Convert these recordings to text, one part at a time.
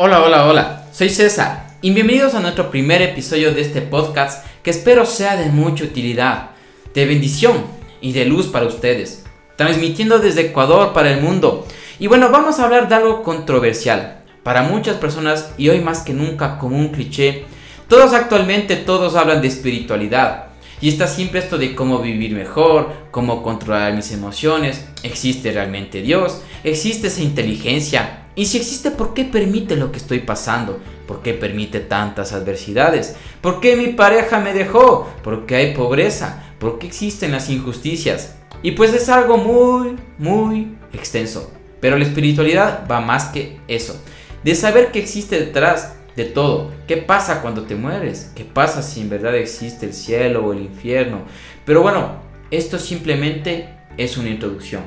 Hola, hola, hola, soy César y bienvenidos a nuestro primer episodio de este podcast que espero sea de mucha utilidad, de bendición y de luz para ustedes, transmitiendo desde Ecuador para el mundo. Y bueno, vamos a hablar de algo controversial para muchas personas y hoy más que nunca como un cliché. Todos actualmente, todos hablan de espiritualidad. Y está siempre esto de cómo vivir mejor, cómo controlar mis emociones, existe realmente Dios, existe esa inteligencia, y si existe, ¿por qué permite lo que estoy pasando? ¿Por qué permite tantas adversidades? ¿Por qué mi pareja me dejó? ¿Por qué hay pobreza? ¿Por qué existen las injusticias? Y pues es algo muy, muy extenso. Pero la espiritualidad va más que eso. De saber que existe detrás de todo. ¿Qué pasa cuando te mueres? ¿Qué pasa si en verdad existe el cielo o el infierno? Pero bueno, esto simplemente es una introducción.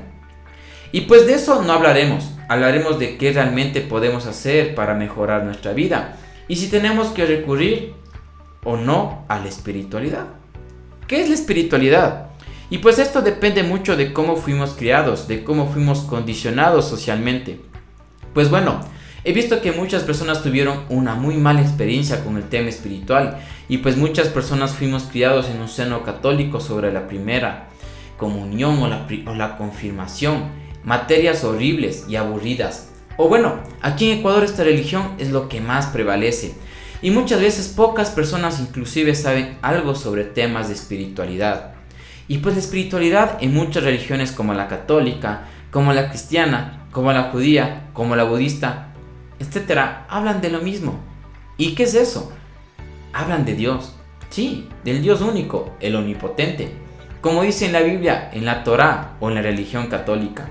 Y pues de eso no hablaremos hablaremos de qué realmente podemos hacer para mejorar nuestra vida y si tenemos que recurrir o no a la espiritualidad. ¿Qué es la espiritualidad? Y pues esto depende mucho de cómo fuimos criados, de cómo fuimos condicionados socialmente. Pues bueno, he visto que muchas personas tuvieron una muy mala experiencia con el tema espiritual y pues muchas personas fuimos criados en un seno católico sobre la primera comunión o la, confirmación materias horribles y aburridas. O bueno, aquí en Ecuador esta religión es lo que más prevalece. Y muchas veces pocas personas inclusive saben algo sobre temas de espiritualidad. Y pues la espiritualidad en muchas religiones como la católica, como la cristiana, como la judía, como la budista, etcétera, hablan de lo mismo. ¿Y qué es eso? Hablan de Dios. Sí, del Dios único, el omnipotente. Como dice en la Biblia, en la Torá o en la religión católica.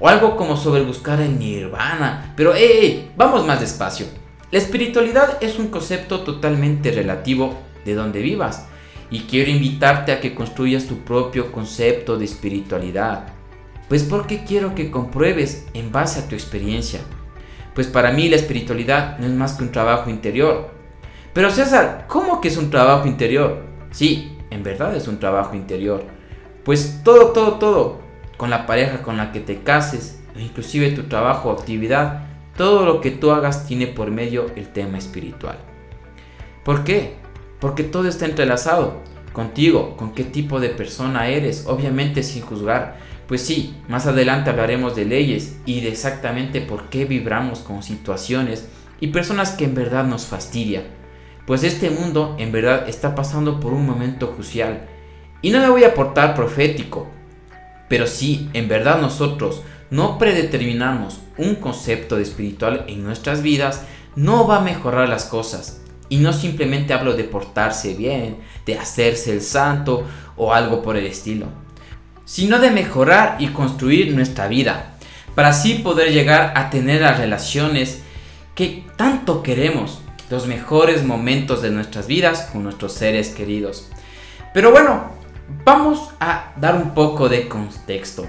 O algo como sobre buscar el nirvana. Pero, ¡eh! vamos más despacio. La espiritualidad es un concepto totalmente relativo de donde vivas. Y quiero invitarte a que construyas tu propio concepto de espiritualidad. Pues porque quiero que compruebes en base a tu experiencia. Pues para mí la espiritualidad no es más que un trabajo interior. Pero César, ¿cómo que es un trabajo interior? Sí, en verdad es un trabajo interior. Pues todo, todo, todo con la pareja con la que te cases, o inclusive tu trabajo o actividad, todo lo que tú hagas tiene por medio el tema espiritual. ¿Por qué? Porque todo está entrelazado contigo, con qué tipo de persona eres, obviamente sin juzgar. Pues sí, más adelante hablaremos de leyes y de exactamente por qué vibramos con situaciones y personas que en verdad nos fastidia. Pues este mundo en verdad está pasando por un momento crucial. Y no me voy a portar profético, pero si en verdad nosotros no predeterminamos un concepto de espiritual en nuestras vidas, no va a mejorar las cosas. Y no simplemente hablo de portarse bien, de hacerse el santo o algo por el estilo, sino de mejorar y construir nuestra vida, para así poder llegar a tener las relaciones que tanto queremos, los mejores momentos de nuestras vidas con nuestros seres queridos. Pero bueno, Vamos a dar un poco de contexto.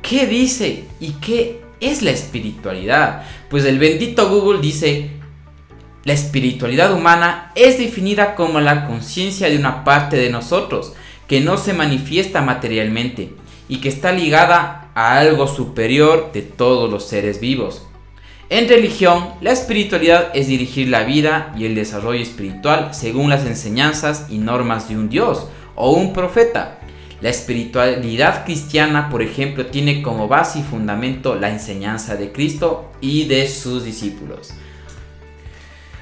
¿Qué dice y qué es la espiritualidad? Pues el bendito Google dice, la espiritualidad humana es definida como la conciencia de una parte de nosotros que no se manifiesta materialmente y que está ligada a algo superior de todos los seres vivos. En religión, la espiritualidad es dirigir la vida y el desarrollo espiritual según las enseñanzas y normas de un Dios o un profeta. La espiritualidad cristiana, por ejemplo, tiene como base y fundamento la enseñanza de Cristo y de sus discípulos.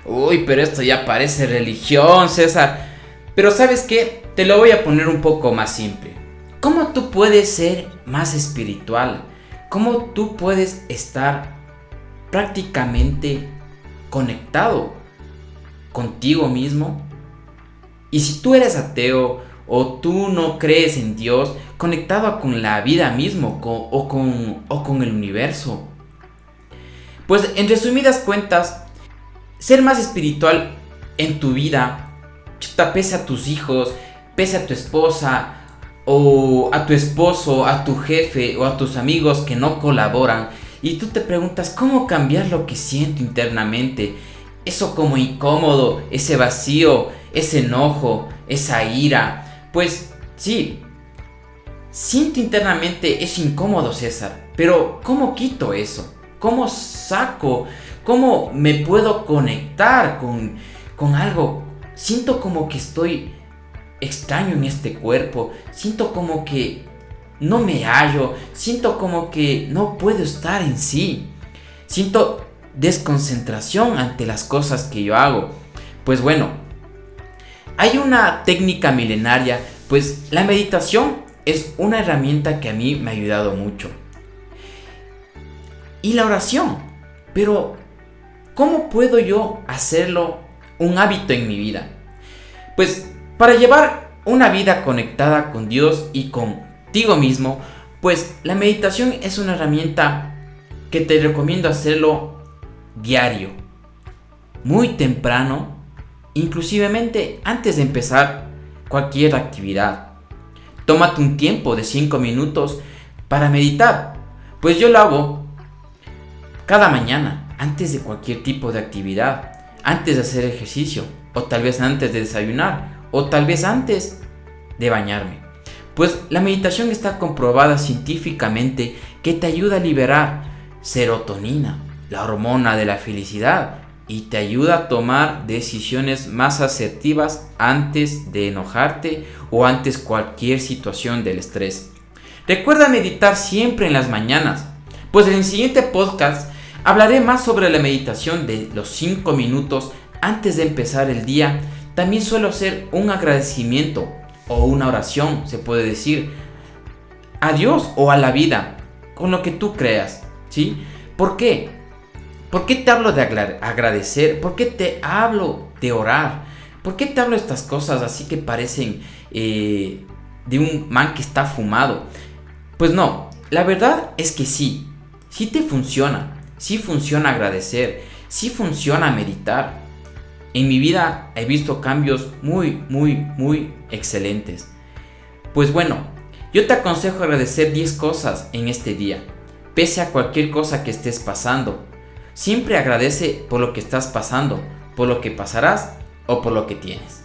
Uy, pero esto ya parece religión, César. Pero sabes qué, te lo voy a poner un poco más simple. ¿Cómo tú puedes ser más espiritual? ¿Cómo tú puedes estar prácticamente conectado contigo mismo? Y si tú eres ateo o tú no crees en Dios, conectado con la vida mismo o, con, el universo. Pues en resumidas cuentas, ser más espiritual en tu vida, pese a tus hijos, pese a tu esposa, o a tu esposo, a tu jefe o a tus amigos que no colaboran, y tú te preguntas cómo cambiar lo que siento internamente, eso como incómodo, ese vacío, ese enojo, esa ira, pues sí, siento internamente es incómodo, César, pero ¿cómo quito eso? ¿Cómo saco? cómo me puedo conectar con, con algo. Siento como que estoy extraño en este cuerpo, siento como que no me hallo, siento como que no puedo estar en sí, siento desconcentración ante las cosas que yo hago. Pues bueno, hay una técnica milenaria, pues la meditación es una herramienta que a mí me ha ayudado mucho. Y la oración, pero ¿cómo puedo yo hacerlo un hábito en mi vida? Pues para llevar una vida conectada con Dios y contigo mismo, pues la meditación es una herramienta que te recomiendo hacerlo diario, muy temprano, inclusivemente antes de empezar cualquier actividad. Tómate un tiempo de 5 minutos para meditar, pues yo lo hago cada mañana, antes de cualquier tipo de actividad, antes de hacer ejercicio o tal vez antes de desayunar o tal vez antes de bañarme. Pues la meditación está comprobada científicamente que te ayuda a liberar serotonina, la hormona de la felicidad, y te ayuda a tomar decisiones más asertivas antes de enojarte o antes cualquier situación del estrés. Recuerda meditar siempre en las mañanas, pues en el siguiente podcast hablaré más sobre la meditación de los 5 minutos antes de empezar el día también suelo hacer un agradecimiento o una oración, se puede decir, a Dios o a la vida, con lo que tú creas, ¿sí? ¿Por qué? ¿Por qué te hablo de agradecer? ¿Por qué te hablo de orar? ¿Por qué te hablo de estas cosas así que parecen eh, de un man que está fumado? Pues no, la verdad es que sí, sí te funciona, sí funciona agradecer, sí funciona meditar, en mi vida he visto cambios muy, muy, muy excelentes. Pues bueno, yo te aconsejo agradecer 10 cosas en este día, pese a cualquier cosa que estés pasando. Siempre agradece por lo que estás pasando, por lo que pasarás o por lo que tienes.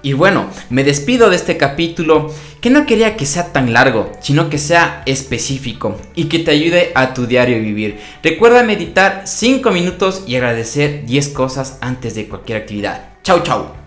Y bueno, me despido de este capítulo que no quería que sea tan largo, sino que sea específico y que te ayude a tu diario vivir. Recuerda meditar 5 minutos y agradecer 10 cosas antes de cualquier actividad. Chau, chau.